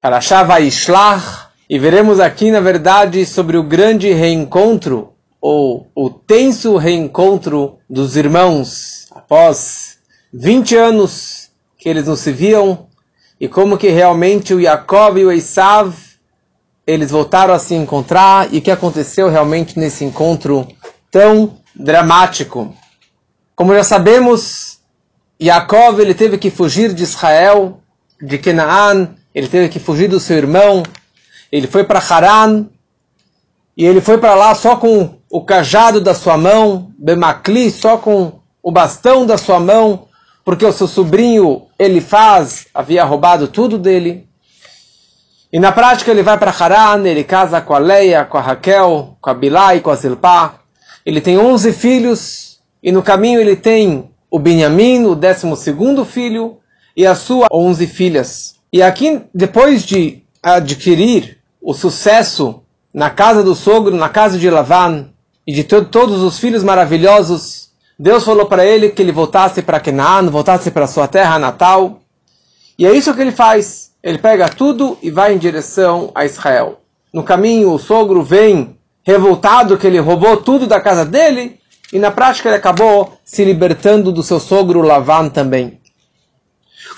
Parashá Vaishlach, e veremos aqui, na verdade, sobre o grande reencontro, ou o tenso reencontro dos irmãos, após 20 anos que eles não se viam, e como que realmente o Yaakov e o Esav, eles voltaram a se encontrar, e o que aconteceu realmente nesse encontro tão dramático. Como já sabemos, Yaakov ele teve que fugir de Israel, de Canaan, ele teve que fugir do seu irmão, ele foi para Haran, e ele foi para lá só com o cajado da sua mão, Bemakli, só com o bastão da sua mão, porque o seu sobrinho Elifaz havia roubado tudo dele. E na prática ele vai para Haran, ele casa com a Leia, com a Raquel, com a Bilá e com a Zilpá. Ele tem 11 filhos, e no caminho ele tem o Benjamim, o décimo segundo filho, e as suas 11 filhas. E aqui, depois de adquirir o sucesso na casa do sogro, na casa de Lavan, e de to todos os filhos maravilhosos, Deus falou para ele que ele voltasse para Canaan, voltasse para sua terra natal. E é isso que ele faz. Ele pega tudo e vai em direção a Israel. No caminho, o sogro vem revoltado que ele roubou tudo da casa dele, e na prática ele acabou se libertando do seu sogro Lavan também.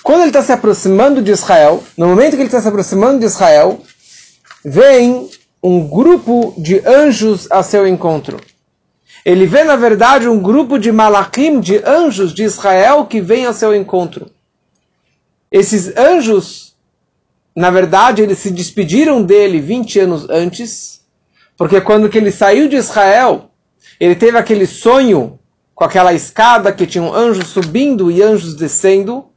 Quando ele está se aproximando de Israel, no momento que ele está se aproximando de Israel, vem um grupo de anjos a seu encontro. Ele vê, na verdade, um grupo de malachim, de anjos de Israel, que vem a seu encontro. Esses anjos, na verdade, eles se despediram dele 20 anos antes, porque quando que ele saiu de Israel, ele teve aquele sonho com aquela escada que tinha um anjo subindo e anjos descendo,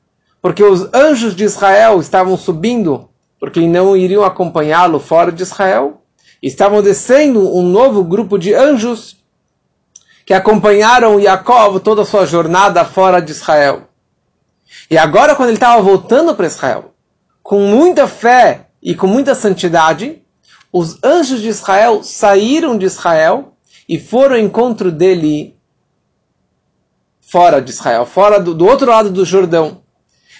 porque os anjos de Israel estavam subindo, porque não iriam acompanhá-lo fora de Israel, estavam descendo um novo grupo de anjos que acompanharam Yaakov toda a sua jornada fora de Israel. E agora, quando ele estava voltando para Israel, com muita fé e com muita santidade, os anjos de Israel saíram de Israel e foram ao encontro dele fora de Israel, fora do, do outro lado do Jordão.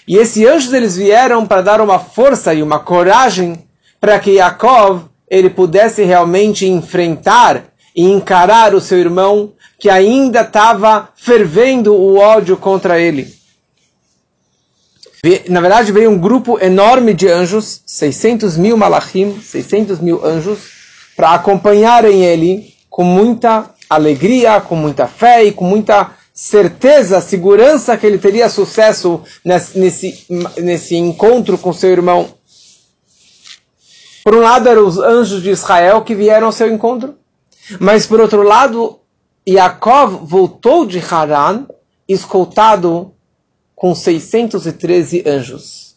E esses anjos eles vieram para dar uma força e uma coragem para que Yaakov ele pudesse realmente enfrentar e encarar o seu irmão que ainda estava fervendo o ódio contra ele. Na verdade, veio um grupo enorme de anjos, 600 mil malachim, 600 mil anjos, para acompanharem ele com muita alegria, com muita fé e com muita certeza, segurança que ele teria sucesso nesse, nesse, encontro com seu irmão. Por um lado, eram os anjos de Israel que vieram ao seu encontro, mas por outro lado, Yaakov voltou de Haran escoltado com 613 anjos.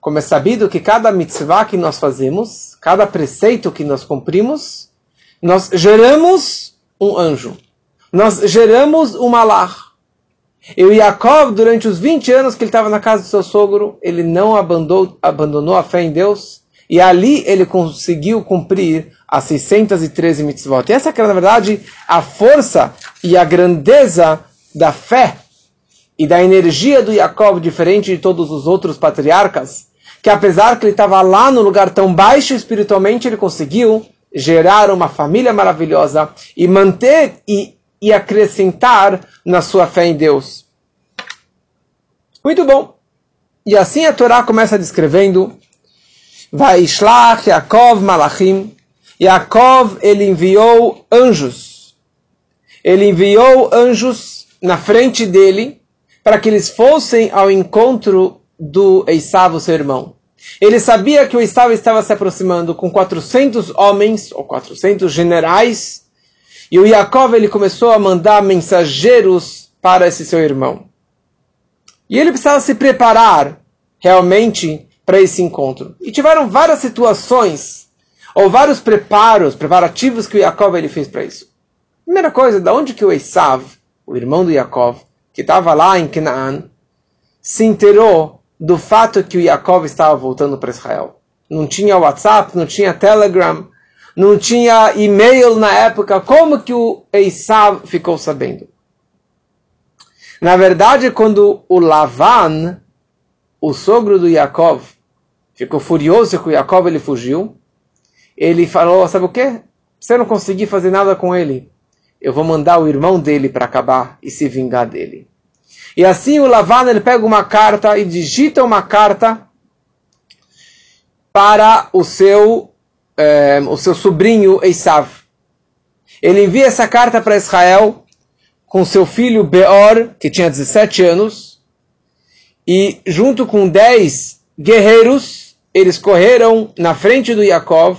Como é sabido que cada mitzvah que nós fazemos, cada preceito que nós cumprimos, nós geramos um anjo nós geramos o malach. E o Yaakov, durante os 20 anos que ele estava na casa do seu sogro, ele não abandonou, abandonou a fé em Deus. E ali ele conseguiu cumprir as 613 mitzvot. E essa que era, na verdade, a força e a grandeza da fé e da energia do Yaakov, diferente de todos os outros patriarcas, que apesar que ele estava lá no lugar tão baixo espiritualmente, ele conseguiu gerar uma família maravilhosa e manter e e acrescentar na sua fé em Deus. Muito bom. E assim a Torá começa descrevendo Vaishlach Yaakov Malachim. Yaakov, ele enviou anjos. Ele enviou anjos na frente dele para que eles fossem ao encontro do Esav, seu irmão. Ele sabia que o Esav estava se aproximando com 400 homens, ou 400 generais, e o Yaakov ele começou a mandar mensageiros para esse seu irmão. E ele precisava se preparar realmente para esse encontro. E tiveram várias situações, ou vários preparos, preparativos que o Yaakov ele fez para isso. Primeira coisa, da onde que o Esav, o irmão do Yaakov, que estava lá em Canaan, se inteirou do fato que o Yaakov estava voltando para Israel. Não tinha WhatsApp, não tinha Telegram, não tinha e-mail na época, como que o Esav ficou sabendo? Na verdade, quando o Lavan, o sogro do Yaakov, ficou furioso que Jacob ele fugiu. Ele falou, sabe o quê? Se eu não conseguir fazer nada com ele, eu vou mandar o irmão dele para acabar e se vingar dele. E assim o Lavan ele pega uma carta e digita uma carta para o seu, eh, o seu sobrinho Esav. Ele envia essa carta para Israel com seu filho Beor, que tinha 17 anos, e junto com 10 guerreiros, eles correram na frente do Yaakov,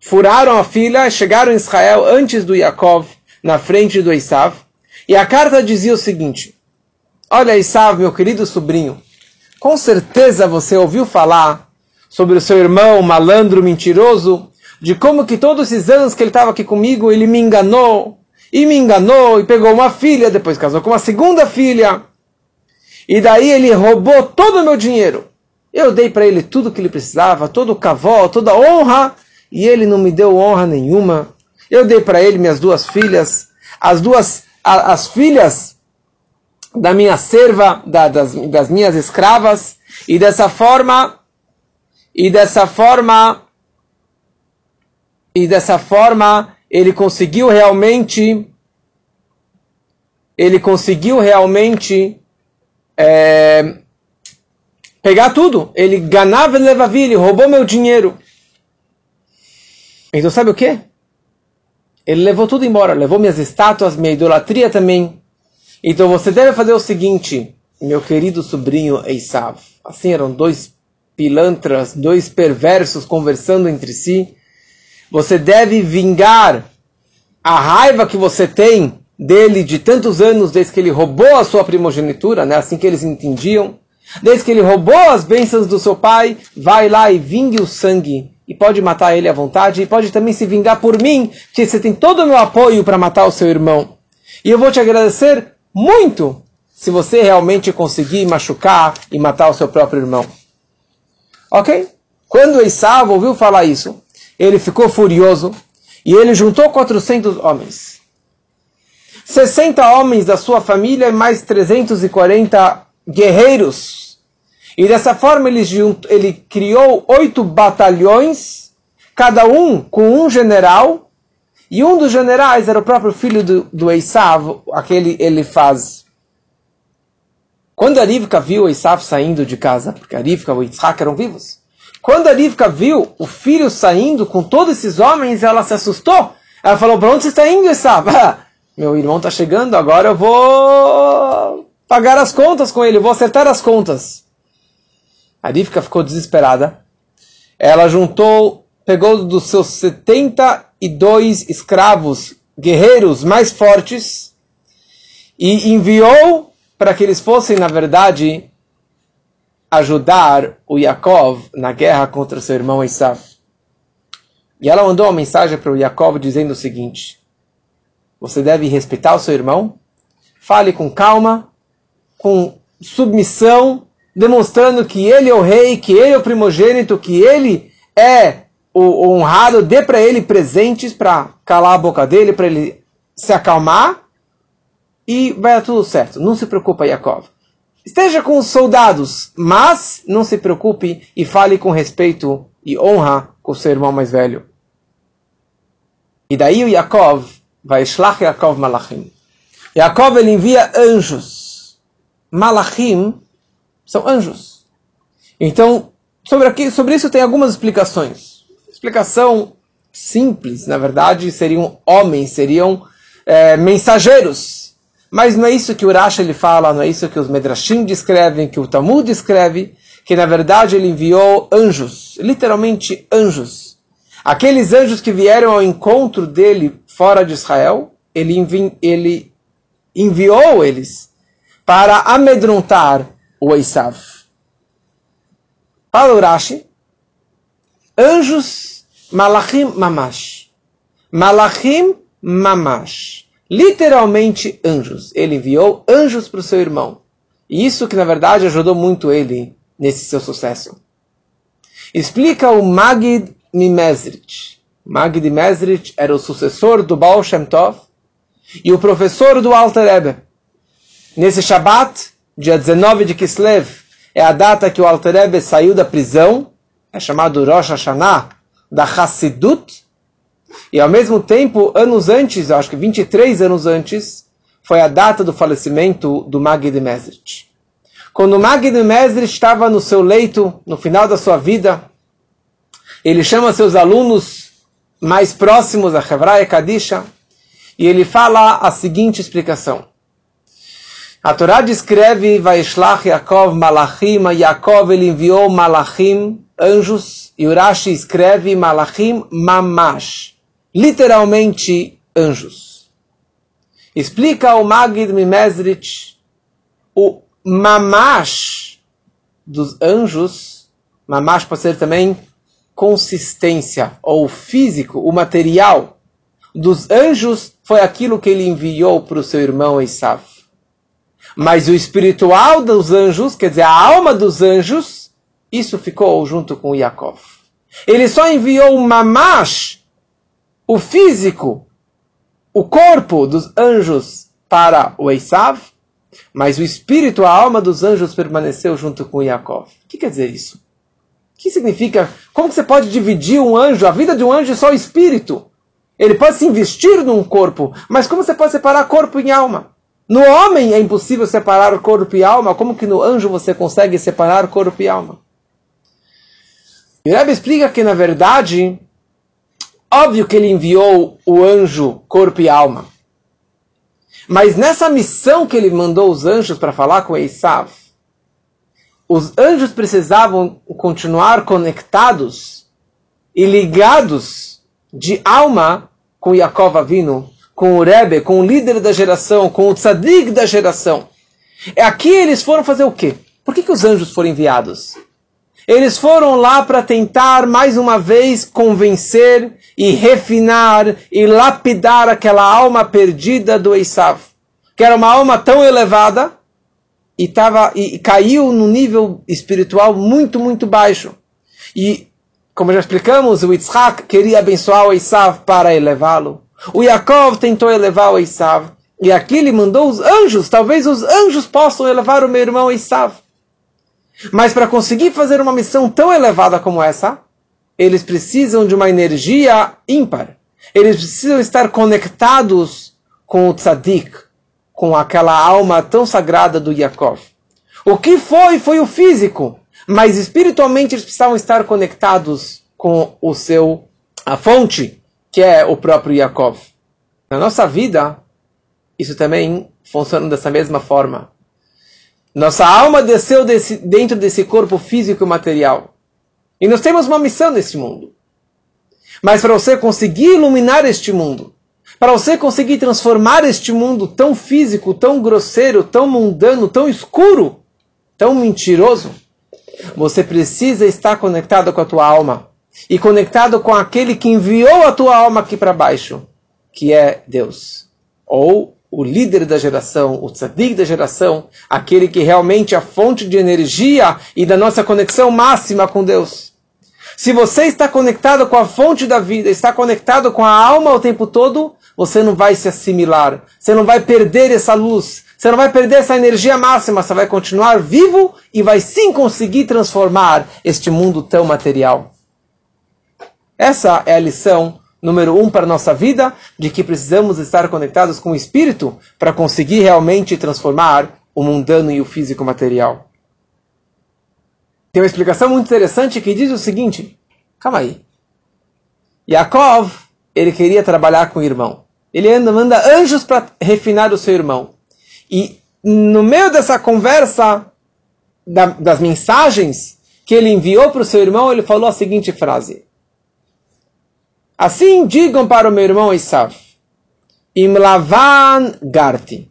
furaram a fila, chegaram em Israel antes do Yaakov, na frente do Esav, e a carta dizia o seguinte: Olha, Esav, meu querido sobrinho, com certeza você ouviu falar sobre o seu irmão malandro, mentiroso, de como que todos esses anos que ele estava aqui comigo, ele me enganou, e me enganou, e pegou uma filha, depois casou com uma segunda filha, e daí ele roubou todo o meu dinheiro. Eu dei para ele tudo que ele precisava, todo o cavó, toda a honra, e ele não me deu honra nenhuma. Eu dei para ele minhas duas filhas, as duas, a, as filhas da minha serva, da, das, das minhas escravas, e dessa forma, e dessa forma, e dessa forma, ele conseguiu realmente, ele conseguiu realmente é, pegar tudo. Ele ganhava levavi, ele roubou meu dinheiro. Então sabe o que? Ele levou tudo embora, levou minhas estátuas, minha idolatria também. Então você deve fazer o seguinte, meu querido sobrinho Esav. Assim eram dois pilantras, dois perversos conversando entre si. Você deve vingar a raiva que você tem dele de tantos anos, desde que ele roubou a sua primogenitura, né? assim que eles entendiam. Desde que ele roubou as bênçãos do seu pai, vai lá e vingue o sangue. E pode matar ele à vontade, e pode também se vingar por mim, que você tem todo o meu apoio para matar o seu irmão. E eu vou te agradecer muito se você realmente conseguir machucar e matar o seu próprio irmão. Ok? Quando Esaú ouviu falar isso, ele ficou furioso e ele juntou 400 homens. 60 homens da sua família e mais 340 guerreiros. E dessa forma ele, ele criou oito batalhões, cada um com um general, e um dos generais era o próprio filho do, do Esav, aquele Elifaz. Quando a Rivka viu Esav saindo de casa, porque a Rivka e o Yitzhak eram vivos, quando a Rivka viu o filho saindo com todos esses homens, ela se assustou. Ela falou, para onde você está indo, Esav? Meu irmão está chegando, agora eu vou pagar as contas com ele, vou acertar as contas. A Rivka ficou desesperada. Ela juntou, pegou dos seus 72 escravos guerreiros mais fortes e enviou para que eles fossem, na verdade, ajudar o Yaakov na guerra contra seu irmão Esav. E ela mandou uma mensagem para o Yaakov dizendo o seguinte: Você deve respeitar o seu irmão, fale com calma, com submissão, demonstrando que ele é o rei, que ele é o primogênito, que ele é o, honrado, dê para ele presentes para calar a boca dele, para ele se acalmar e vai dar tudo certo. Não se preocupa, Yaakov. Esteja com os soldados, mas não se preocupe e fale com respeito e honra com seu irmão mais velho. E daí o Yaakov vai Shlach Yaakov Malachim. Yaakov ele envia anjos. Malachim são anjos. Então, sobre, aqui, sobre isso tem algumas explicações. Explicação simples, na verdade, seriam homens, seriam é, mensageiros mas não é isso que o Rashi ele fala, não é isso que os Medrashim descrevem, que o Talmud descreve, que na verdade ele enviou anjos, literalmente anjos. Aqueles anjos que vieram ao encontro dele fora de Israel, ele, envi ele enviou eles para amedrontar o Esav. Fala o Rashi, anjos malachim mamash. Malachim mamash literalmente anjos. Ele enviou anjos para o seu irmão. E isso que na verdade ajudou muito ele nesse seu sucesso. Explica o Magid Mimezrit. Magid Mimezrit era o sucessor do Baal Shem Tov e o professor do Alter Rebbe. Nesse Shabbat, dia 19 de Kislev, é a data que o Alter Rebbe saiu da prisão, é chamado Rosh Hashanah, da Hassidut, e ao mesmo tempo, anos antes, acho que 23 anos antes, foi a data do falecimento do Magid Mesrit. Quando Magid Mesrit estava no seu leito, no final da sua vida, ele chama seus alunos mais próximos, a Hebraia Kadisha, e ele fala a seguinte explicação. A Torá descreve Vaishlach Yaakov Malachim, Yaakov ele enviou Malachim, anjos, e Urashi escreve Malachim Mamash, literalmente anjos. Explica o Magid Mimezrich o Mamash dos anjos, Mamash pode ser também consistência, ou físico, o material dos anjos foi aquilo que ele enviou para o seu irmão Esav. Mas o espiritual dos anjos, quer dizer, a alma dos anjos, isso ficou junto com Yaakov. Ele só enviou o mamash, o físico, o corpo dos anjos para o Esav, mas o espírito, a alma dos anjos permaneceu junto com Yaakov. O que quer dizer isso? O que significa? Como você pode dividir um anjo? A vida de um anjo é só o espírito. Ele pode se investir num corpo, mas como você pode separar corpo e alma? No homem é impossível separar corpo e alma, como que no anjo você consegue separar corpo e alma? E Rebbe explica que, na verdade, óbvio que ele enviou o anjo corpo e alma. Mas nessa missão que ele mandou os anjos para falar com Esav, os anjos precisavam continuar conectados e ligados de alma com Yaakov Avinu, com o Rebbe, com o líder da geração, com o tzadik da geração. É aqui eles foram fazer o quê? Por que, que os anjos foram enviados? Eles foram lá para tentar mais uma vez convencer e refinar e lapidar aquela alma perdida do Esav, que era uma alma tão elevada e, tava, e, caiu no nível espiritual muito, muito baixo. E, como já explicamos, o Yitzhak queria abençoar o Esav para elevá-lo. O Yaakov tentou elevar o Esav. E aqui ele mandou os anjos. Talvez os anjos possam elevar o meu irmão Esav. Mas para conseguir fazer uma missão tão elevada como essa, eles precisam de uma energia ímpar. Eles precisam estar conectados com o tzadik, com aquela alma tão sagrada do Yaakov. O que foi, foi o físico, mas espiritualmente eles precisavam estar conectados com o seu, a fonte, que é o próprio Yaakov. Na nossa vida, isso também funciona dessa mesma forma. Nossa alma desceu desse, dentro desse corpo físico e material. E nós temos uma missão nesse mundo. Mas para você conseguir iluminar este mundo, para você conseguir transformar este mundo tão físico, tão grosseiro, tão mundano, tão escuro, tão mentiroso, você precisa estar conectado com a tua alma e conectado com aquele que enviou a tua alma aqui para baixo, que é Deus. Ou o líder da geração, o tzadik da geração, aquele que realmente é a fonte de energia e da nossa conexão máxima com Deus. Se você está conectado com a fonte da vida, está conectado com a alma o tempo todo, você não vai se assimilar, você não vai perder essa luz, você não vai perder essa energia máxima, você vai continuar vivo e vai sim conseguir transformar este mundo tão material. Essa é a lição número um para a nossa vida, de que precisamos estar conectados com o Espírito para conseguir realmente transformar o mundano e o físico material. Tem uma explicação muito interessante que diz o seguinte: calma aí. Yaakov, ele queria trabalhar com o irmão. Ele anda, manda anjos para refinar o seu irmão. E no meio dessa conversa, da, das mensagens que ele enviou para o seu irmão, ele falou a seguinte frase: Assim digam para o meu irmão Isav: Im Lavan Garti.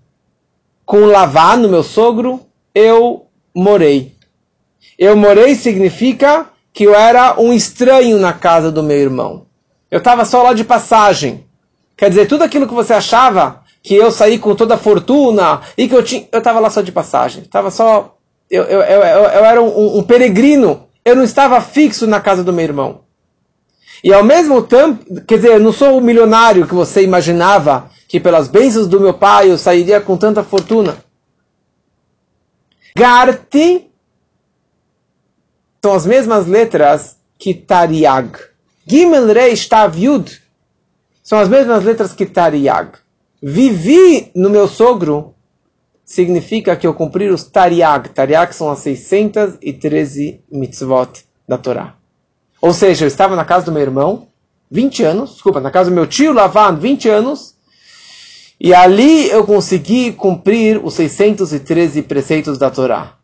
Com Lavan, o meu sogro, eu morei. Eu morei significa que eu era um estranho na casa do meu irmão. Eu estava só lá de passagem. Quer dizer, tudo aquilo que você achava que eu saí com toda a fortuna e que eu tinha. Eu estava lá só de passagem. Estava só. Eu, eu, eu, eu, era um, um peregrino. Eu não estava fixo na casa do meu irmão. E ao mesmo tempo, quer dizer, eu não sou o milionário que você imaginava que pelas bênçãos do meu pai eu sairia com tanta fortuna. Garti são as mesmas letras que Tariag. Gimel Reish Tav Yud são as mesmas letras que Tariag. Vivi no meu sogro significa que eu cumpri os Tariag. Tariag são as 613 mitzvot da Torá. Ou seja, eu estava na casa do meu irmão, 20 anos, desculpa, na casa do meu tio Lavan, 20 anos, e ali eu consegui cumprir os 613 preceitos da Torá.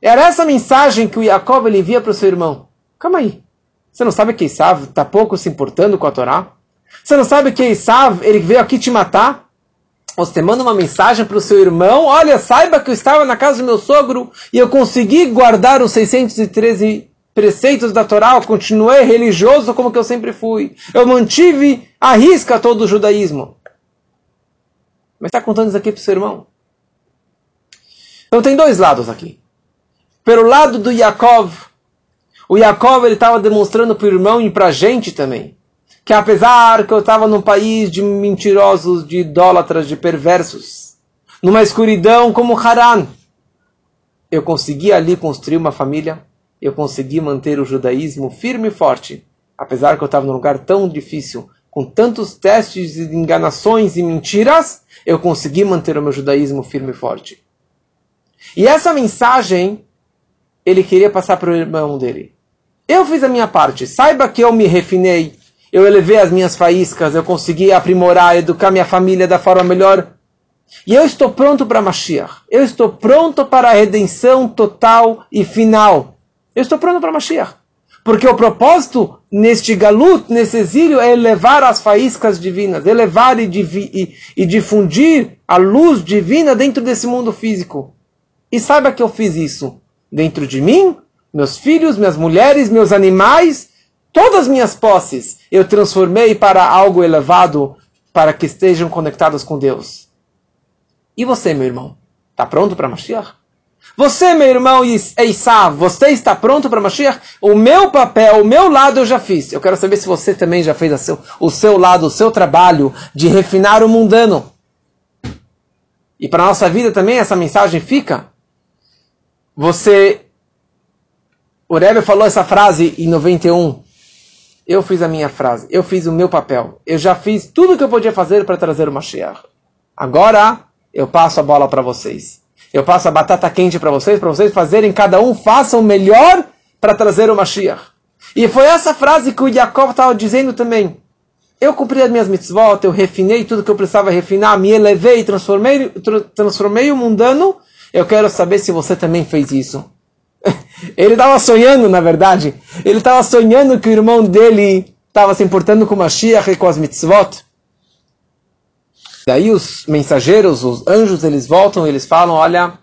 Era essa mensagem que o Jacob ele envia para o seu irmão. Calma aí. Você não sabe que Isav está pouco se importando com a Torá? Você não sabe que Isav ele veio aqui te matar? Você manda uma mensagem para o seu irmão, olha, saiba que eu estava na casa do meu sogro e eu consegui guardar os 613 preceitos da Torá, eu continuei religioso como que eu sempre fui. Eu mantive a risca todo o judaísmo. Mas está contando isso aqui para o seu irmão? Então tem dois lados aqui. Pelo lado do Yaakov, o Yaakov estava demonstrando para o irmão e para a gente também que apesar que eu estava num país de mentirosos, de idólatras, de perversos, numa escuridão como Haran, eu consegui ali construir uma família, eu consegui manter o judaísmo firme e forte, apesar que eu estava num lugar tão difícil, com tantos testes de enganações e mentiras, eu consegui manter o meu judaísmo firme e forte. E essa mensagem ele queria passar para o irmão dele. Eu fiz a minha parte. Saiba que eu me refinei, eu elevei as minhas faíscas, eu consegui aprimorar, educar minha família da forma melhor. E eu estou pronto para Mashiach. Eu estou pronto para a redenção total e final. Eu estou pronto para Mashiach. Porque o propósito neste galut, nesse exílio, é elevar as faíscas divinas, elevar e, e, e difundir a luz divina dentro desse mundo físico. E saiba que eu fiz isso dentro de mim, meus filhos, minhas mulheres, meus animais Todas as minhas posses eu transformei para algo elevado, para que estejam conectados com Deus. E você, meu irmão? Está pronto para Mashiach? Você, meu irmão Eissav, você está pronto para Mashiach? O meu papel, o meu lado eu já fiz. Eu quero saber se você também já fez seu, o seu lado, o seu trabalho de refinar o mundano. E para a nossa vida também essa mensagem fica. Você. O Rebbe falou essa frase em 91 eu fiz a minha frase, eu fiz o meu papel, eu já fiz tudo o que eu podia fazer para trazer o Mashiach. Agora eu passo a bola para vocês. Eu passo a batata quente para vocês, para vocês fazerem, cada um faça o melhor para trazer o Mashiach. E foi essa frase que o Jacob estava dizendo também. Eu cumpri as minhas mitzvot, eu refinei tudo que eu precisava refinar, me elevei, transformei, transformei o mundano. Eu quero saber se você também fez isso. Ele estava sonhando, na verdade. Ele estava sonhando que o irmão dele estava se importando com Mashiach e com as mitzvot. Daí os mensageiros, os anjos, eles voltam e eles falam, olha,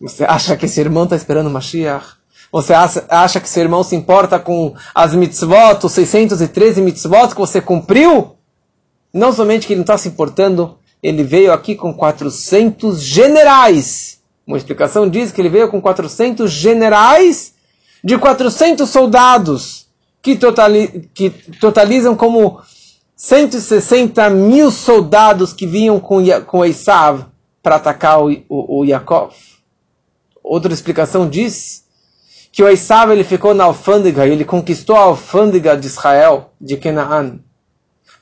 você acha que esse irmão está esperando Mashiach? Você acha que seu irmão se importa com as mitzvot, os 613 mitzvot que você cumpriu? Não somente que ele não está se importando, ele veio aqui com 400 generais uma explicação diz que ele veio com 400 generais de 400 soldados, que, totali que totalizam como 160 mil soldados que vinham com, com Esav para atacar o, o, o Yaakov. Outra explicação diz que o Esav ele ficou na alfândega, ele conquistou a alfândega de Israel, de Canaan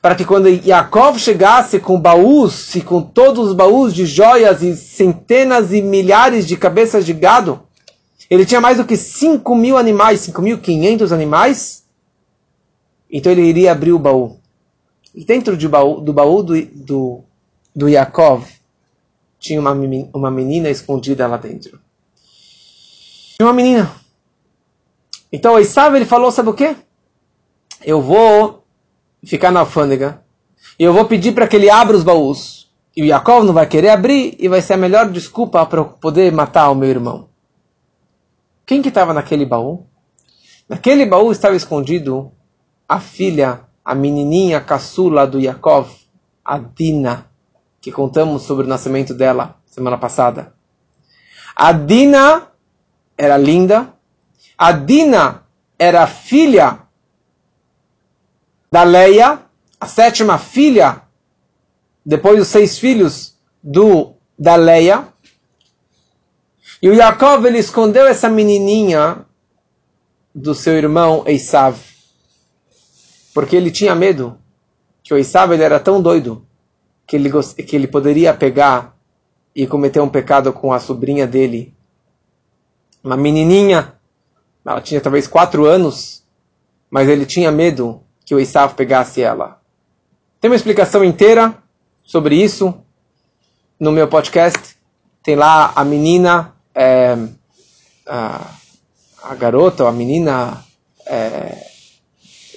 para que quando Yaakov chegasse com baús e com todos os baús de joias e centenas e milhares de cabeças de gado, ele tinha mais do que 5 mil animais, 5.500 animais, então ele iria abrir o baú. Dentro de baú, do baú do, do, do Yaakov tinha uma, uma menina escondida lá dentro. Tinha uma menina. Então Esav ele falou, sabe o quê? Eu vou ficar na alfândega. E eu vou pedir para que ele abra os baús. E o Yaakov não vai querer abrir e vai ser a melhor desculpa para poder matar o meu irmão. Quem que estava naquele baú? Naquele baú estava escondido a filha, a menininha caçula do Yaakov, a Dina, que contamos sobre o nascimento dela semana passada. A Dina era linda. A Dina era filha da Leia, a sétima filha, depois dos seis filhos do da Leia. E o Yaakov ele escondeu essa menininha do seu irmão Esav. Porque ele tinha medo que o Esav ele era tão doido que ele, que ele poderia pegar e cometer um pecado com a sobrinha dele. Uma menininha, ela tinha talvez quatro anos, mas ele tinha medo que o Esav pegasse ela. Tem uma explicação inteira sobre isso no meu podcast. Tem lá a menina, é, a, a, garota, a menina é,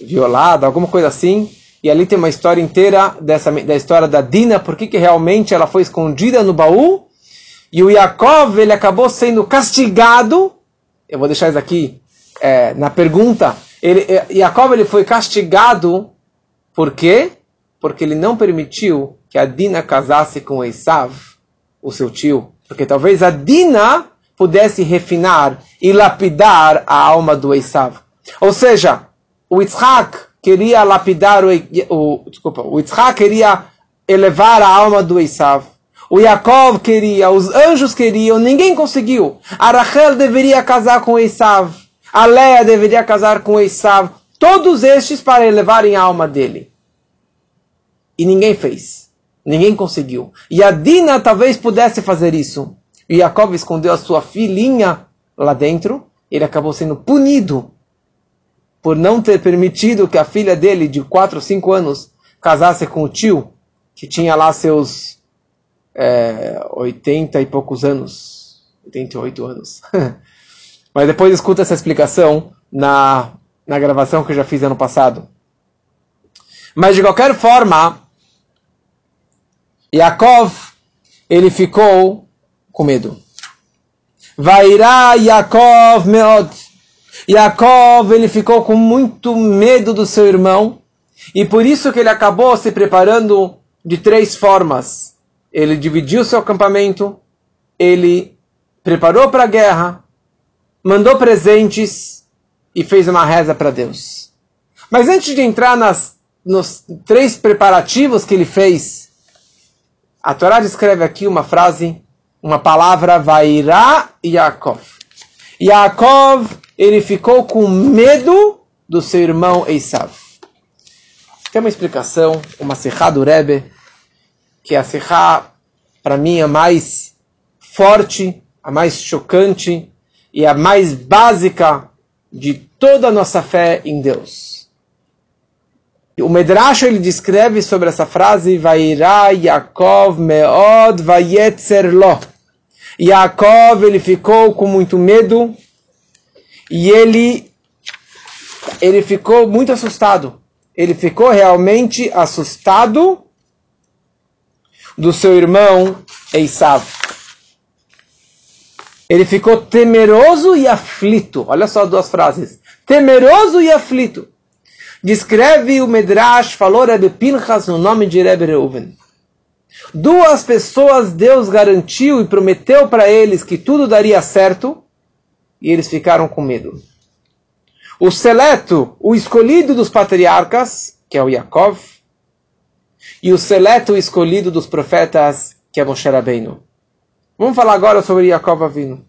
violada, alguma coisa assim. E ali tem uma história inteira dessa, da história da Dina, por que realmente ela foi escondida no baú. E o Yaakov, ele acabou sendo castigado. Eu vou deixar isso aqui é, na pergunta. Ele, é, Yaakov ele foi castigado por quê? Porque ele não permitiu que a Dina casasse com Esav, o seu tio. Porque talvez a Dina pudesse refinar e lapidar a alma do Esav. Ou seja, o Yitzhak queria lapidar o, o desculpa, o queria elevar a alma do Esav. O Yaakov queria, os anjos queriam, ninguém conseguiu. A Rachel deveria casar com Esav. A Leia deveria casar com Esav. Todos estes para elevarem a alma dele. E ninguém fez. Ninguém conseguiu. E a Dina talvez pudesse fazer isso. E Jacob escondeu a sua filhinha lá dentro. Ele acabou sendo punido por não ter permitido que a filha dele, de 4 ou 5 anos, casasse com o tio, que tinha lá seus é, 80 e poucos anos. 88 anos. Mas depois escuta essa explicação na, na gravação que eu já fiz ano passado. Mas de qualquer forma, Yaakov, ele ficou com medo. Vairá Yaakov meod. Yaakov, ele ficou com muito medo do seu irmão. E por isso que ele acabou se preparando de três formas. Ele dividiu seu acampamento, ele preparou para a guerra, mandou presentes e fez uma reza para Deus. Mas antes de entrar nas, nos três preparativos que ele fez, a Torá descreve aqui uma frase, uma palavra, Vairá Yaakov. Yaakov, ele ficou com medo do seu irmão Esav. Tem uma explicação, uma serra do Rebbe, que é a serra, para mim, a mais forte, a mais chocante, e a mais básica de toda a nossa fé em Deus. O Medrash ele descreve sobre essa frase Vairá Yaakov meod vayetzer lo. Yaakov ele ficou com muito medo e ele ele ficou muito assustado. Ele ficou realmente assustado do seu irmão Esav ele ficou temeroso e aflito. Olha só duas frases. Temeroso e aflito. Descreve o Medrash, falou Rebbe Pinchas no nome de Rebbe Reuven. Duas pessoas Deus garantiu e prometeu para eles que tudo daria certo e eles ficaram com medo. O seleto, o escolhido dos patriarcas, que é o Yaakov, e o seleto escolhido dos profetas, que é Moshe Rabbeinu. Vamos falar agora sobre Jacob Avinu.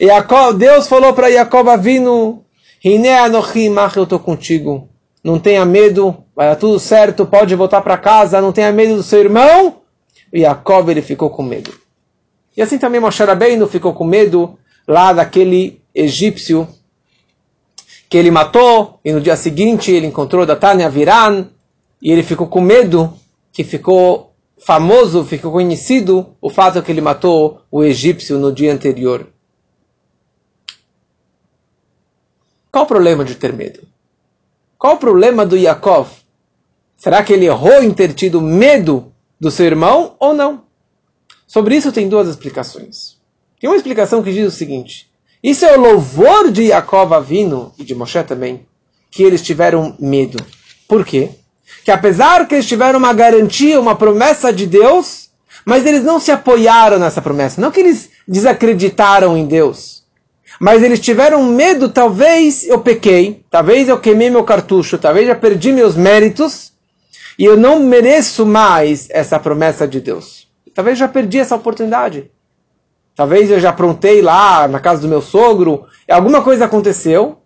Jacob, Deus falou para Jacob Avinu, eu estou contigo. Não tenha medo, vai dar tudo certo, pode voltar para casa, não tenha medo do seu irmão. E ele ficou com medo. E assim também Moshe Rabbeinu ficou com medo lá daquele egípcio que ele matou, e no dia seguinte ele encontrou Datania Viran, e ele ficou com medo que ficou famoso, ficou conhecido o fato que ele matou o egípcio no dia anterior. Qual o problema de ter medo? Qual o problema do Yaakov? Será que ele errou em ter tido medo do seu irmão ou não? Sobre isso tem duas explicações. Tem uma explicação que diz o seguinte: isso é o louvor de Yaakov Avino e de Moshe também, que eles tiveram medo. Por quê? que apesar que eles tiveram uma garantia, uma promessa de Deus, mas eles não se apoiaram nessa promessa. Não que eles desacreditaram em Deus, mas eles tiveram medo, talvez eu pequei, talvez eu queimei meu cartucho, talvez eu perdi meus méritos e eu não mereço mais essa promessa de Deus. Talvez já perdi essa oportunidade. Talvez eu já aprontei lá na casa do meu sogro, alguma coisa aconteceu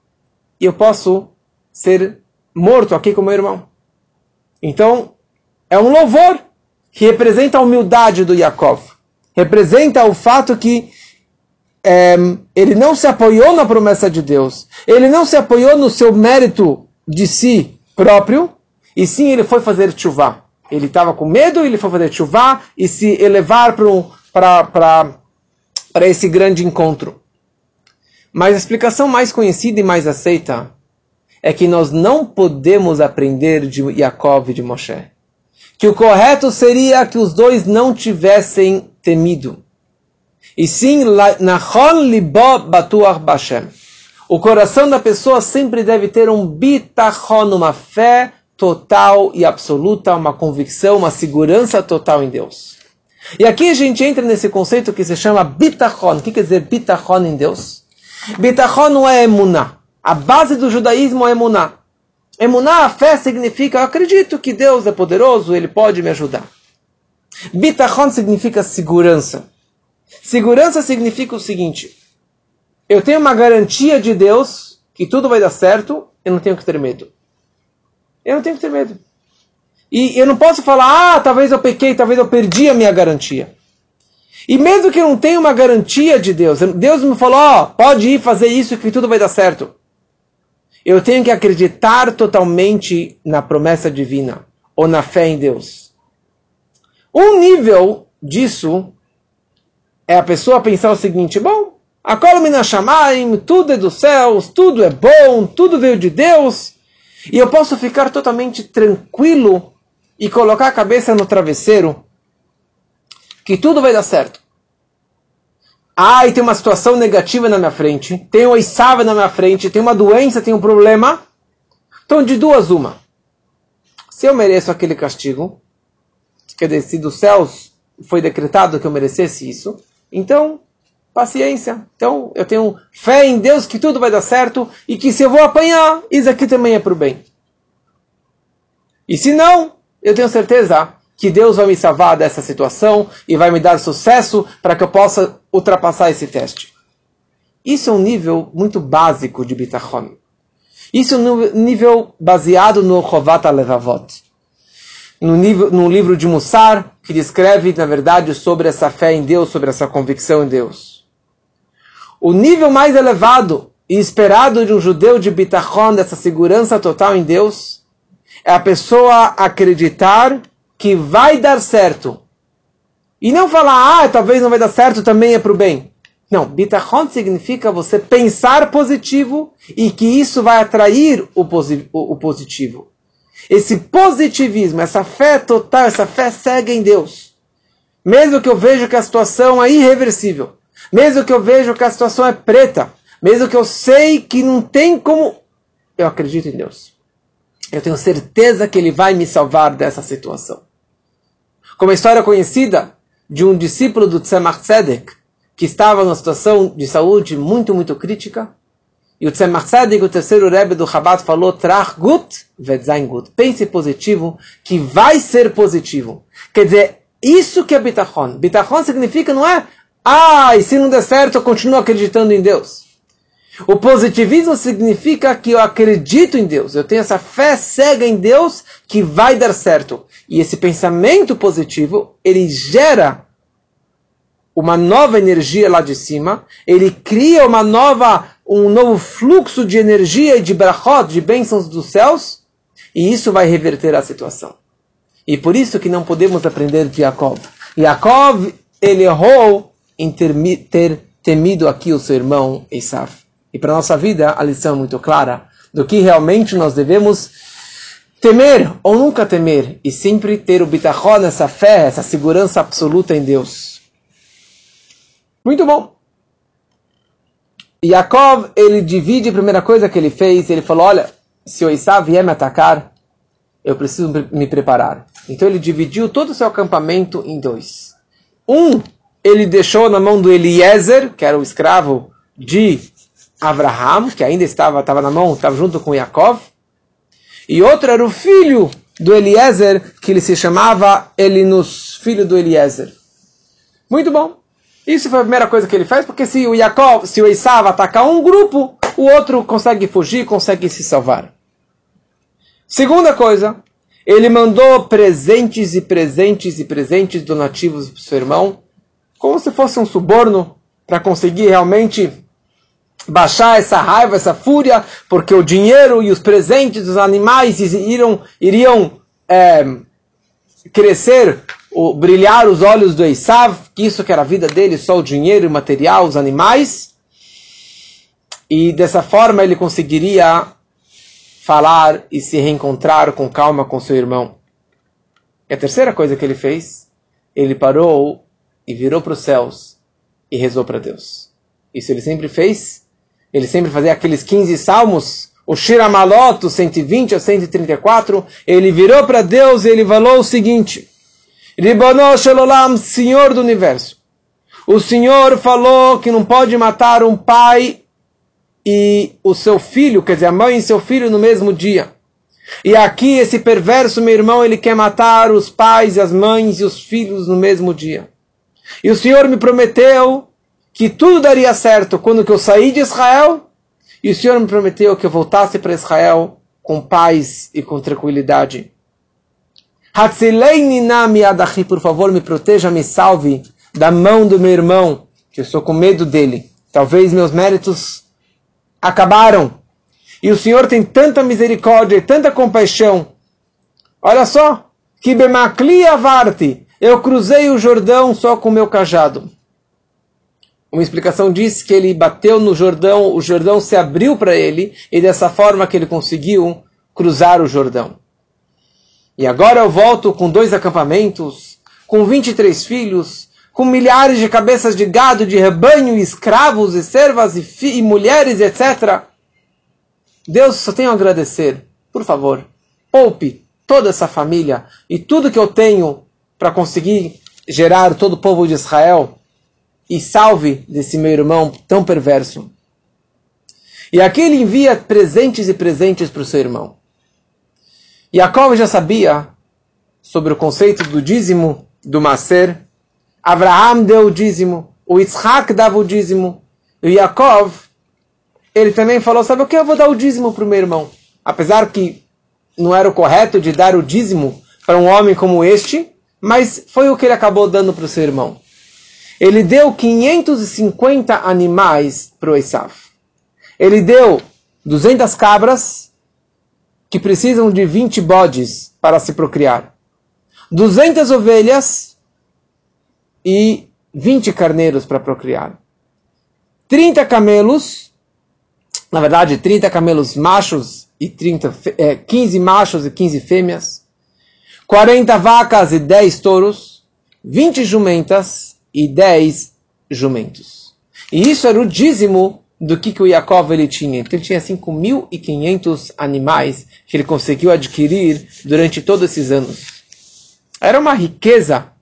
e eu posso ser morto aqui com meu irmão. Então, é um louvor que representa a humildade do Yaakov. Representa o fato que é, ele não se apoiou na promessa de Deus. Ele não se apoiou no seu mérito de si próprio, e sim ele foi fazer chuvá. Ele estava com medo, ele foi fazer chuvá e se elevar para esse grande encontro. Mas a explicação mais conhecida e mais aceita é que nós não podemos aprender de Yaakov e de Moshe. Que o correto seria que os dois não tivessem temido. E sim, Nachon libo batuach bashem. O coração da pessoa sempre deve ter um bitachon, uma fé total e absoluta, uma convicção, uma segurança total em Deus. E aqui a gente entra nesse conceito que se chama bitachon. O que quer dizer bitachon em Deus? Bitachon não é emuná. A base do judaísmo é emuná. Emuná, a fé significa, eu acredito que Deus é poderoso, Ele pode me ajudar. Bitachon significa segurança. Segurança significa o seguinte, eu tenho uma garantia de Deus que tudo vai dar certo, eu não tenho que ter medo. Eu não tenho que ter medo. E eu não posso falar, ah, talvez eu pequei, talvez eu perdi a minha garantia. E mesmo que eu não tenha uma garantia de Deus, Deus me falou, oh, pode ir fazer isso que tudo vai dar certo. Eu tenho que acreditar totalmente na promessa divina ou na fé em Deus. Um nível disso é a pessoa pensar o seguinte: bom, a Kolomina Shamaim, tudo é dos céus, tudo é bom, tudo veio de Deus, e eu posso ficar totalmente tranquilo e colocar a cabeça no travesseiro que tudo vai dar certo. E tem uma situação negativa na minha frente, tem um Isava na minha frente, tem uma doença, tem um problema. Então, de duas, uma. Se eu mereço aquele castigo, quer dizer, se dos céus foi decretado que eu merecesse isso, então, paciência. Então, eu tenho fé em Deus que tudo vai dar certo e que se eu vou apanhar, isso aqui também é para o bem. E se não, eu tenho certeza que Deus vai me salvar dessa situação e vai me dar sucesso para que eu possa ultrapassar esse teste. Isso é um nível muito básico de bitachon. Isso é um nível baseado no Chovat Levavot. No, nível, no livro de Mussar, que descreve, na verdade, sobre essa fé em Deus, sobre essa convicção em Deus. O nível mais elevado e esperado de um judeu de bitachon, dessa segurança total em Deus, é a pessoa acreditar que vai dar certo. E não falar, ah, talvez não vai dar certo, também é para o bem. Não, bitachon significa você pensar positivo e que isso vai atrair o, posi o, o positivo. Esse positivismo, essa fé total, essa fé cega em Deus. Mesmo que eu veja que a situação é irreversível, mesmo que eu veja que a situação é preta, mesmo que eu sei que não tem como, eu acredito em Deus. Eu tenho certeza que Ele vai me salvar dessa situação como a história conhecida de um discípulo do Tzemach Tzedek, que estava numa situação de saúde muito, muito crítica. E o Tzemach Tzedek, o terceiro Rebbe do Chabad, falou, Trach gut, vetzain gut. Pense positivo, que vai ser positivo. Quer dizer, isso que é bitachon. Bitachon significa, não é, ah, e se não der certo, eu continuo acreditando em Deus. O positivismo significa que eu acredito em Deus, eu tenho essa fé cega em Deus que vai dar certo. E esse pensamento positivo, ele gera uma nova energia lá de cima, ele cria uma nova, um novo fluxo de energia e de brachot, de bênçãos dos céus, e isso vai reverter a situação. E por isso que não podemos aprender de Jacob. Jacob, ele errou em ter, ter temido aqui o seu irmão Esav. E para nossa vida, a lição é muito clara do que realmente nós devemos temer ou nunca temer, e sempre ter o bitachon, essa fé, essa segurança absoluta em Deus. Muito bom. Yaakov, ele divide a primeira coisa que ele fez, ele falou, olha, se o Esav vier me atacar, eu preciso me preparar. Então ele dividiu todo o seu acampamento em dois. Um, ele deixou na mão do Eliezer, que era o escravo de Abraham, que ainda estava, estava na mão, estava junto com Yaakov, e outro era o filho do Eliezer, que ele se chamava Elinus, filho do Eliezer. Muito bom. Isso foi a primeira coisa que ele fez, porque se o Yaakov, se o Esav atacar um grupo, o outro consegue fugir, consegue se salvar. Segunda coisa, ele mandou presentes e presentes e presentes donativos para o seu irmão, como se fosse um suborno para conseguir realmente baixar essa raiva, essa fúria, porque o dinheiro e os presentes dos animais iriam, iriam é, crescer, o, brilhar os olhos do Esav, que isso que era a vida dele, só o dinheiro, o material, os animais. E dessa forma ele conseguiria falar e se reencontrar com calma com seu irmão. E a terceira coisa que ele fez, ele parou e virou para os céus e rezou para Deus. Isso ele sempre fez. Ele sempre fazia aqueles 15 salmos, o Shiramalot, 120 a 134. Ele virou para Deus e ele falou o seguinte: Ribono Senhor do Universo. O Senhor falou que não pode matar um pai e o seu filho, quer dizer, a mãe e seu filho no mesmo dia. E aqui esse perverso, meu irmão, ele quer matar os pais, as mães e os filhos no mesmo dia. E o Senhor me prometeu que tudo daria certo quando eu saí de Israel, e o Senhor me prometeu que eu voltasse para Israel com paz e com tranquilidade. Por favor, me proteja, me salve da mão do meu irmão, que eu estou com medo dele. Talvez meus méritos acabaram. E o Senhor tem tanta misericórdia e tanta compaixão. Olha só, que bemakli avarti, eu cruzei o Jordão só com meu cajado. Uma explicação diz que ele bateu no Jordão, o Jordão se abriu para ele e dessa forma que ele conseguiu cruzar o Jordão. E agora eu volto com dois acampamentos, com 23 filhos, com milhares de cabeças de gado, de rebanho, escravos e servas e, e mulheres, etc. Deus, só tenho a agradecer. Por favor, poupe toda essa família e tudo que eu tenho para conseguir gerar todo o povo de Israel e salve desse meu irmão tão perverso. E aqui ele envia presentes e presentes para o seu irmão. Jacob já sabia sobre o conceito do dízimo do Maser. Abraham deu o dízimo, o Isaac dava o dízimo, o Yaakov, ele também falou, sabe o que? Eu vou dar o dízimo para o meu irmão. Apesar que não era o correto de dar o dízimo para um homem como este, mas foi o que ele acabou dando para o seu irmão. Ele deu 550 animais para o Esav. Ele deu 200 cabras, que precisam de 20 bodes para se procriar. 200 ovelhas e 20 carneiros para procriar. 30 camelos, na verdade, 30 camelos machos e 30, é, 15 machos e 15 fêmeas. 40 vacas e 10 touros. 20 jumentas e 10 jumentos. E isso era o dízimo do que, que o Yaakov ele tinha. Então ele tinha 5.500 animais que ele conseguiu adquirir durante todos esses anos. Era uma riqueza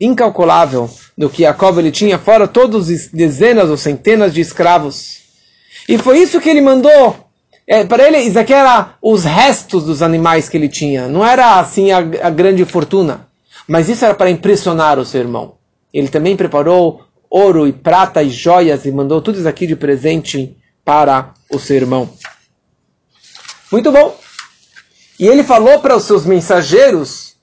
incalculável do que Jacob ele tinha, fora todos os dezenas ou centenas de escravos. E foi isso que ele mandou. É, para ele, isso aqui era os restos dos animais que ele tinha. Não era assim a, a grande fortuna. Mas isso era para impressionar o seu irmão. Ele também preparou ouro e prata e joias e mandou tudo isso aqui de presente para o seu irmão. Muito bom. E ele falou para os seus mensageiros,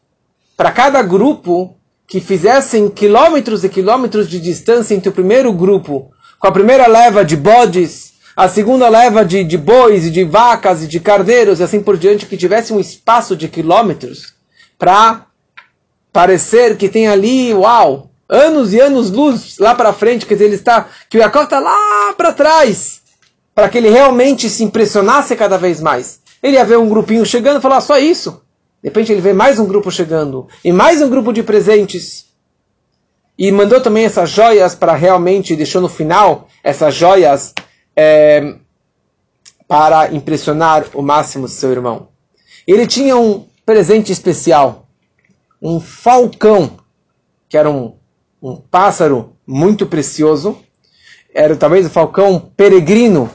para cada grupo, que fizessem quilômetros e quilômetros de distância entre o primeiro grupo, com a primeira leva de bodes, a segunda leva de, de bois e de vacas e de cardeiros e assim por diante, que tivesse um espaço de quilômetros para parecer que tem ali, uau, anos e anos luz lá para frente, quer dizer, ele está, que o Jacob está lá para trás, para que ele realmente se impressionasse cada vez mais. Ele ia ver um grupinho chegando e falar só isso. De repente ele vê mais um grupo chegando e mais um grupo de presentes. E mandou também essas joias para realmente, deixou no final essas joias é, para impressionar o máximo seu irmão. Ele tinha um presente especial, um falcão, que era um um pássaro muito precioso. Era talvez o falcão peregrino,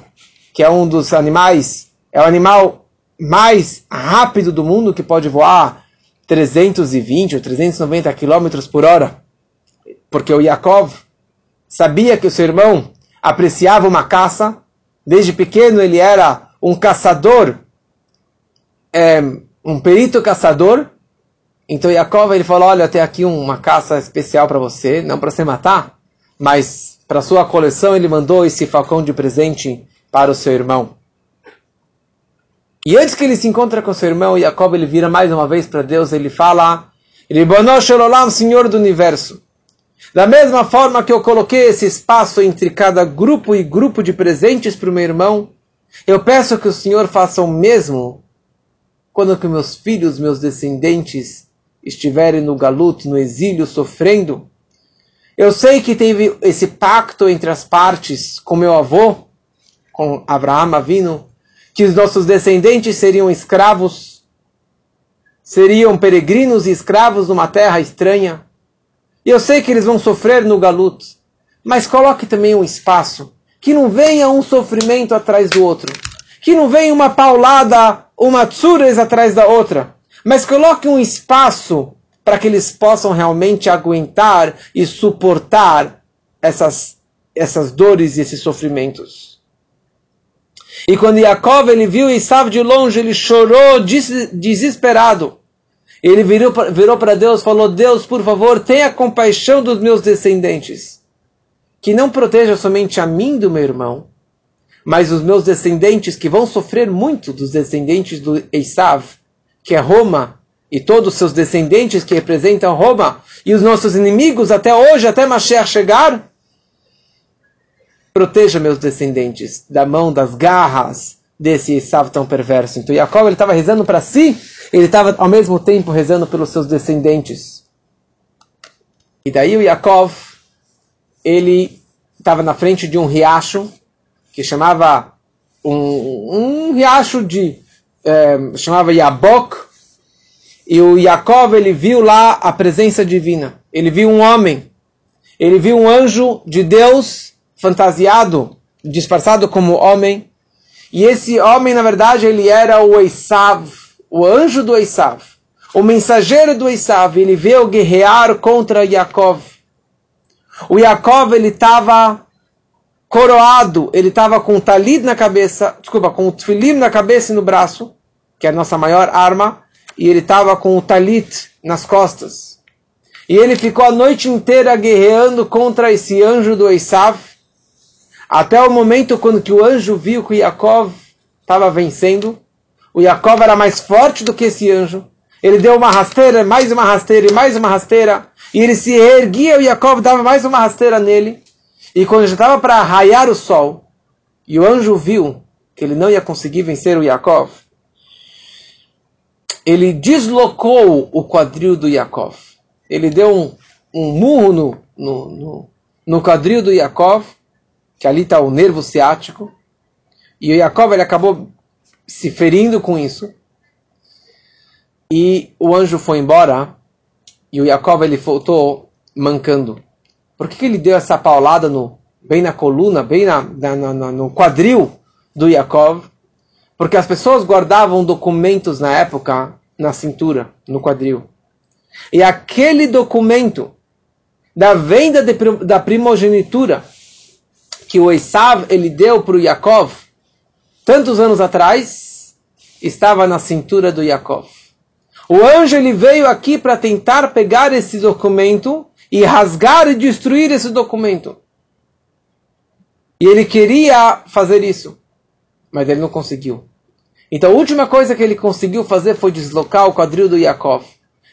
que é um dos animais, é o animal mais rápido do mundo, que pode voar 320 ou 390 km por hora. Porque o Yaakov sabia que o seu irmão apreciava uma caça, Desde pequeno ele era um caçador, é, um perito caçador. Então Yaakov ele falou, olha, tem aqui uma caça especial para você, não para você matar, mas para sua coleção ele mandou esse falcão de presente para o seu irmão. E antes que ele se encontre com seu irmão, Jacob ele vira mais uma vez para Deus, ele fala, Ribono Shalom, Senhor do Universo. Da mesma forma que eu coloquei esse espaço entre cada grupo e grupo de presentes para o meu irmão, eu peço que o Senhor faça o mesmo quando que meus filhos, meus descendentes, estiverem no galuto, no exílio, sofrendo. Eu sei que teve esse pacto entre as partes com meu avô, com Abraão Avino, que os nossos descendentes seriam escravos, seriam peregrinos e escravos numa terra estranha. E eu sei que eles vão sofrer no galuto, mas coloque também um espaço, que não venha um sofrimento atrás do outro, que não venha uma paulada, uma tsures atrás da outra, mas coloque um espaço para que eles possam realmente aguentar e suportar essas, essas dores e esses sofrimentos. E quando Yaakov ele viu Esav de longe, ele chorou des desesperado. Ele virou, virou para Deus falou: Deus, por favor, tenha compaixão dos meus descendentes. Que não proteja somente a mim do meu irmão, mas os meus descendentes que vão sofrer muito dos descendentes do Esav, que é Roma, e todos os seus descendentes que representam Roma, e os nossos inimigos até hoje, até Mashiach chegar. Proteja meus descendentes da mão, das garras desse Esav tão perverso. Então Jacob ele estava rezando para si, ele estava ao mesmo tempo rezando pelos seus descendentes. E daí o Yaakov, ele estava na frente de um riacho que chamava um, um riacho de é, chamava Yabok. E o Yaakov ele viu lá a presença divina. Ele viu um homem. Ele viu um anjo de Deus fantasiado, disfarçado como homem. E esse homem, na verdade, ele era o Esav, o anjo do Esav, o mensageiro do Esav. Ele veio guerrear contra Yaakov. O Yaakov, ele estava coroado, ele estava com o talid na cabeça, desculpa, com o tfilim na cabeça e no braço, que é a nossa maior arma, e ele estava com o talit nas costas. E ele ficou a noite inteira guerreando contra esse anjo do Esav, até o momento quando que o anjo viu que Yaakov estava vencendo. O Yaakov era mais forte do que esse anjo. Ele deu uma rasteira, mais uma rasteira e mais uma rasteira. E ele se erguia, o Yaakov dava mais uma rasteira nele. E quando já estava para raiar o sol, e o anjo viu que ele não ia conseguir vencer o Yaakov, ele deslocou o quadril do Yaakov. Ele deu um, um murro no, no, no, no quadril do Yaakov que ali está o nervo ciático, e o Jacob ele acabou se ferindo com isso, e o anjo foi embora, e o Jacob ele voltou mancando. Por que, que ele deu essa paulada no, bem na coluna, bem na, na, na, no quadril do Jacob? Porque as pessoas guardavam documentos na época na cintura, no quadril. E aquele documento da venda de, da primogenitura que o Esav ele deu para o Yaakov tantos anos atrás estava na cintura do Yaakov. O anjo ele veio aqui para tentar pegar esse documento e rasgar e destruir esse documento. E ele queria fazer isso, mas ele não conseguiu. Então a última coisa que ele conseguiu fazer foi deslocar o quadril do Yaakov.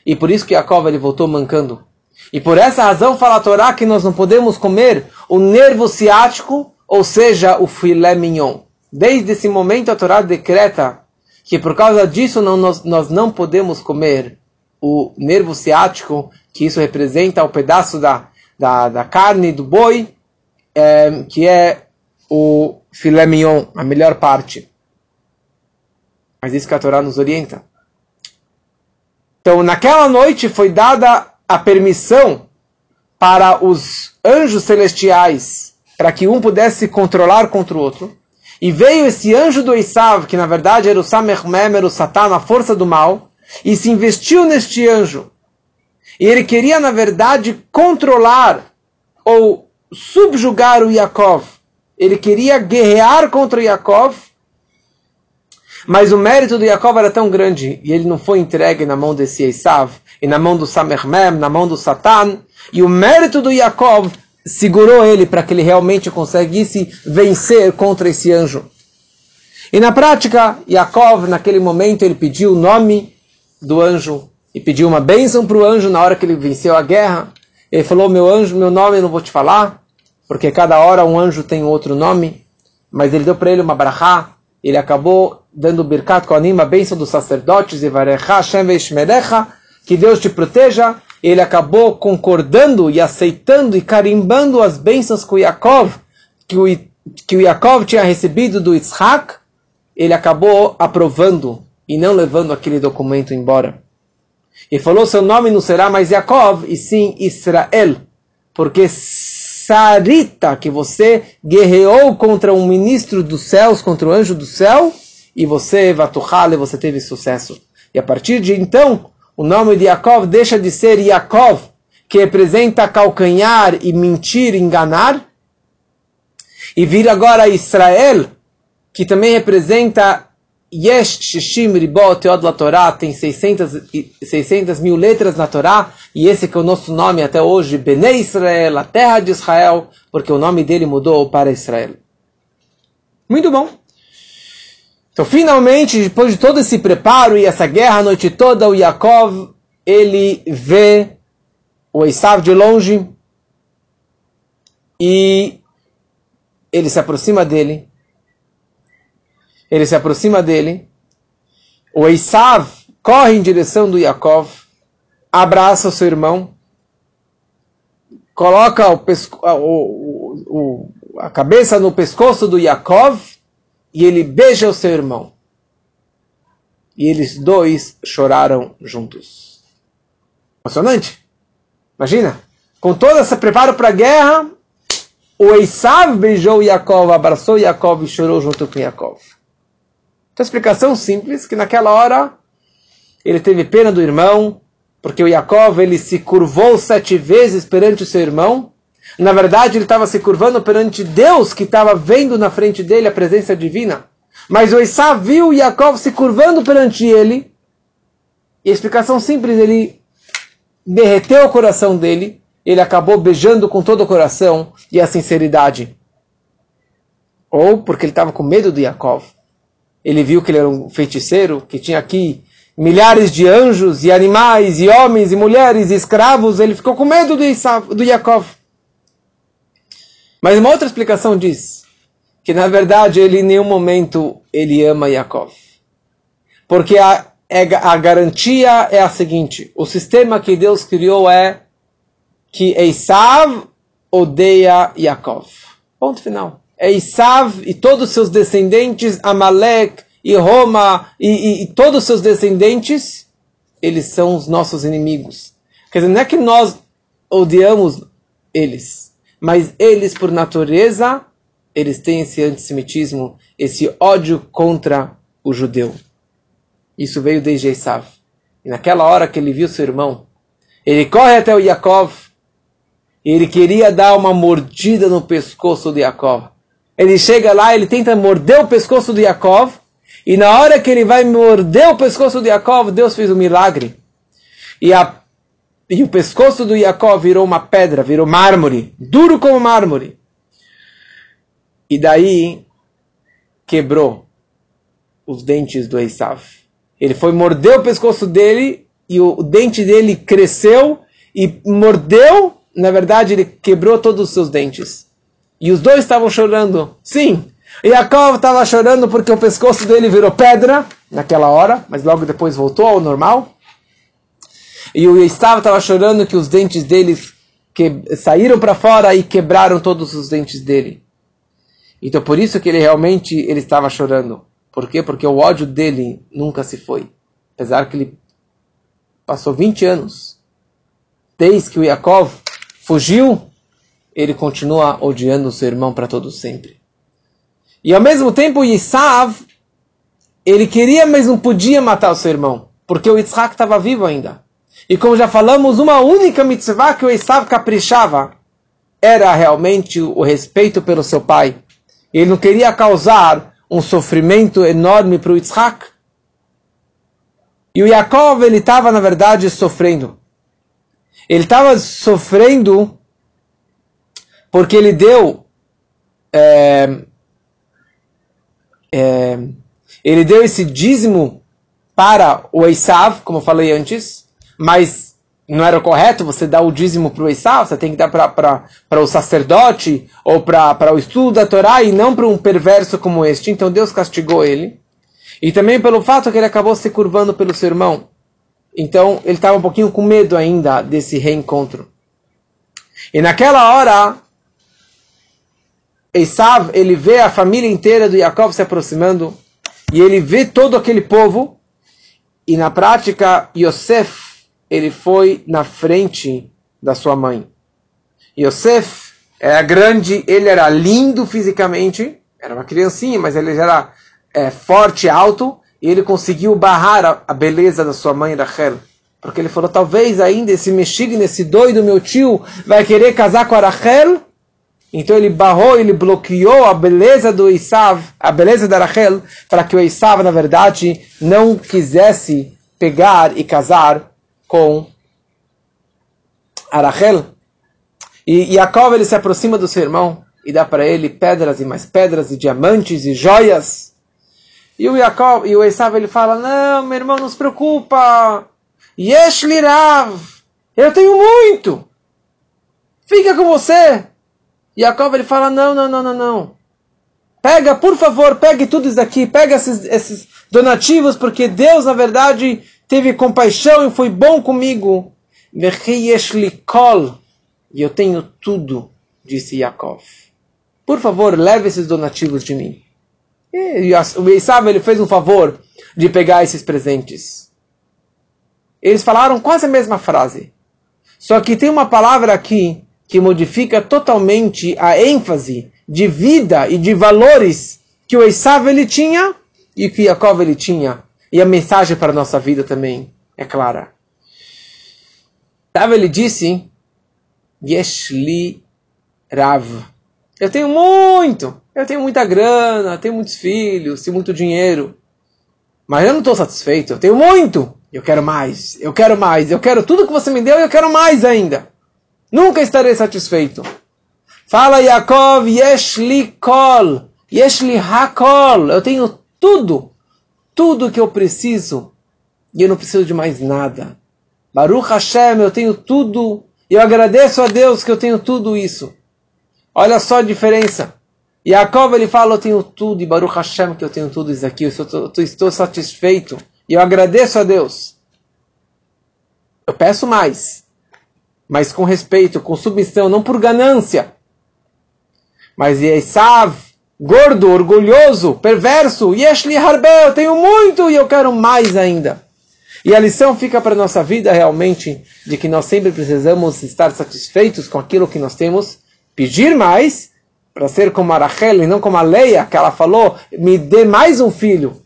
E por isso que Yaakov ele voltou mancando. E por essa razão fala a Torá que nós não podemos comer o nervo ciático, ou seja, o filé mignon. Desde esse momento a Torá decreta que por causa disso não, nós, nós não podemos comer o nervo ciático, que isso representa o pedaço da, da, da carne do boi, é, que é o filé mignon, a melhor parte. Mas isso que a Torá nos orienta. Então, naquela noite foi dada a permissão para os anjos celestiais, para que um pudesse se controlar contra o outro. E veio esse anjo do Isav, que na verdade era o Samermem, era o Satã, a força do mal, e se investiu neste anjo. E ele queria, na verdade, controlar ou subjugar o Yaakov. ele queria guerrear contra Yaakov, mas o mérito do Yaakov era tão grande e ele não foi entregue na mão desse Esav e na mão do Samermem, na mão do Satan, e o mérito do Yaakov segurou ele para que ele realmente conseguisse vencer contra esse anjo. E na prática, Yaakov, naquele momento, ele pediu o nome do anjo e pediu uma bênção para o anjo na hora que ele venceu a guerra. Ele falou: Meu anjo, meu nome eu não vou te falar, porque cada hora um anjo tem outro nome. Mas ele deu para ele uma brachá. Ele acabou dando birkat koanim, a bênção dos sacerdotes, e que Deus te proteja. Ele acabou concordando e aceitando e carimbando as bênçãos o Yaakov, que o, que o Yaakov tinha recebido do Yitzhak. Ele acabou aprovando e não levando aquele documento embora. E falou: seu nome não será mais Yaakov, e sim Israel, porque Sarita, que você guerreou contra um ministro dos céus, contra o anjo do céu, e você, Vatuhale, você teve sucesso. E a partir de então, o nome de Yaakov deixa de ser Yaakov, que representa calcanhar e mentir, enganar, e vira agora Israel, que também representa Yesh Shishim Ribot Teod La Torá, tem 600, 600 mil letras na Torá, e esse que é o nosso nome até hoje, Bnei Israel, a terra de Israel, porque o nome dele mudou para Israel. Muito bom. Então, finalmente, depois de todo esse preparo e essa guerra a noite toda, o Yaakov, ele vê o Esav de longe, e ele se aproxima dele, ele se aproxima dele. O Esav corre em direção do Yaakov, abraça o seu irmão, coloca o pesco, o, o, a cabeça no pescoço do Yaakov e ele beija o seu irmão. E eles dois choraram juntos. Emocionante? Imagina, com todo esse preparo para a guerra, o Esav beijou Yaakov, abraçou Yaakov e chorou junto com Yaakov. Então, explicação simples, que naquela hora ele teve pena do irmão, porque o Yaakov ele se curvou sete vezes perante o seu irmão. Na verdade, ele estava se curvando perante Deus, que estava vendo na frente dele a presença divina. Mas o Isá viu Yaakov se curvando perante ele. E a explicação simples, ele derreteu o coração dele. Ele acabou beijando com todo o coração e a sinceridade. Ou porque ele estava com medo do Yaakov ele viu que ele era um feiticeiro, que tinha aqui milhares de anjos e animais e homens e mulheres e escravos, ele ficou com medo do, Isav, do Yaakov. Mas uma outra explicação diz que na verdade ele em nenhum momento ele ama Yaakov. Porque a, é, a garantia é a seguinte, o sistema que Deus criou é que Esav odeia Yaakov. Ponto final. Eisav e todos os seus descendentes, Amalek e Roma e, e, e todos os seus descendentes, eles são os nossos inimigos. Quer dizer, não é que nós odiamos eles, mas eles, por natureza, eles têm esse antissemitismo, esse ódio contra o judeu. Isso veio desde Esav. E naquela hora que ele viu seu irmão, ele corre até o Yaakov, e ele queria dar uma mordida no pescoço de Yaakov. Ele chega lá, ele tenta morder o pescoço de Yaakov, e na hora que ele vai morder o pescoço de Yaakov, Deus fez um milagre. E, a, e o pescoço do Yaakov virou uma pedra, virou mármore, duro como mármore. E daí quebrou os dentes do Esav. Ele foi morder o pescoço dele e o, o dente dele cresceu e mordeu, na verdade ele quebrou todos os seus dentes. E os dois estavam chorando. Sim, Yaakov estava chorando porque o pescoço dele virou pedra naquela hora, mas logo depois voltou ao normal. E o Esav estava chorando que os dentes dele que saíram para fora e quebraram todos os dentes dele. Então por isso que ele realmente ele estava chorando. Por quê? Porque o ódio dele nunca se foi. Apesar que ele passou 20 anos. Desde que o Yaakov fugiu ele continua odiando o seu irmão para todo sempre. E ao mesmo tempo, Yisav, ele queria, mas não podia matar o seu irmão, porque o Yitzhak estava vivo ainda. E como já falamos, uma única mitzvah que o Yisav caprichava era realmente o respeito pelo seu pai. Ele não queria causar um sofrimento enorme para o Yitzhak. E o Yaakov, ele estava, na verdade, sofrendo. Ele estava sofrendo porque ele deu é, é, ele deu esse dízimo para o Esav, como eu falei antes, mas não era correto você dar o dízimo para o Esav, você tem que dar para o sacerdote ou para o estudo da Torá e não para um perverso como este. Então Deus castigou ele. E também pelo fato que ele acabou se curvando pelo seu irmão. Então ele estava um pouquinho com medo ainda desse reencontro. E naquela hora, Esav, ele vê a família inteira do Jacob se aproximando e ele vê todo aquele povo e na prática Yosef, ele foi na frente da sua mãe. Yosef era grande, ele era lindo fisicamente, era uma criancinha, mas ele era é, forte, alto, e ele conseguiu barrar a, a, beleza da sua mãe Rachel. Porque ele falou, talvez ainda esse mexig, esse doido meu tio, vai querer casar com a Rachel, então ele barrou, ele bloqueou a beleza do Isav, a beleza da Rachel, para que o Isav, na verdade, não quisesse pegar e casar com a Rachel. E Jacob ele se aproxima do seu irmão e dá para ele pedras e mais pedras e diamantes e joias. E o Jacob e o Esav ele fala: "Não, meu irmão, não se preocupa. Yesh lirav. Eu tenho muito. Fica com você." Jacob ele fala: não, não, não, não, não. Pega, por favor, pegue tudo isso aqui, pega esses, esses donativos, porque Deus, na verdade, teve compaixão e foi bom comigo. E eu tenho tudo, disse Jacob. Por favor, leve esses donativos de mim. E o Esav, ele fez um favor de pegar esses presentes. Eles falaram quase a mesma frase. Só que tem uma palavra aqui que modifica totalmente a ênfase de vida e de valores que o Esav ele tinha e que Yaakov ele tinha. E a mensagem para a nossa vida também é clara. Tav ele disse, Yeshli Rav. Eu tenho muito, eu tenho muita grana, tenho muitos filhos, tenho muito dinheiro. Mas eu não estou satisfeito, eu tenho muito. Eu quero mais, eu quero mais, eu quero tudo que você me deu e eu quero mais ainda. Nunca estarei satisfeito. Fala Yaakov, yesh li kol, yesh li hakol. Eu tenho tudo, tudo que eu preciso. E eu não preciso de mais nada. Baruch Hashem, eu tenho tudo. Eu agradeço a Deus que eu tenho tudo isso. Olha só a diferença. Yaakov ele fala, eu tenho tudo. E Baruch Hashem que eu tenho tudo isso aqui. Eu estou, eu estou satisfeito. E eu agradeço a Deus. Eu peço mais mas com respeito, com submissão, não por ganância. Mas Esav, gordo, orgulhoso, perverso, Yeshli Harbe, eu tenho muito e eu quero mais ainda. E a lição fica para a nossa vida realmente de que nós sempre precisamos estar satisfeitos com aquilo que nós temos, pedir mais, para ser como a Rachel e não como a Leia, que ela falou, me dê mais um filho.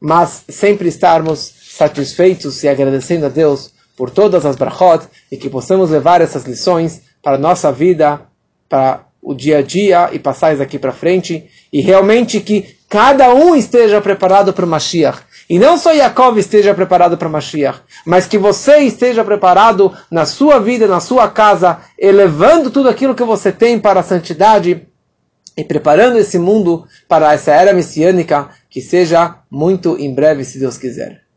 Mas sempre estarmos satisfeitos e agradecendo a Deus por todas as brachot e que possamos levar essas lições para a nossa vida, para o dia a dia e passar isso aqui para frente e realmente que cada um esteja preparado para o Mashiach. E não só Yaakov esteja preparado para Mashiach, mas que você esteja preparado na sua vida, na sua casa, elevando tudo aquilo que você tem para a santidade e preparando esse mundo para essa era messiânica que seja muito em breve, se Deus quiser.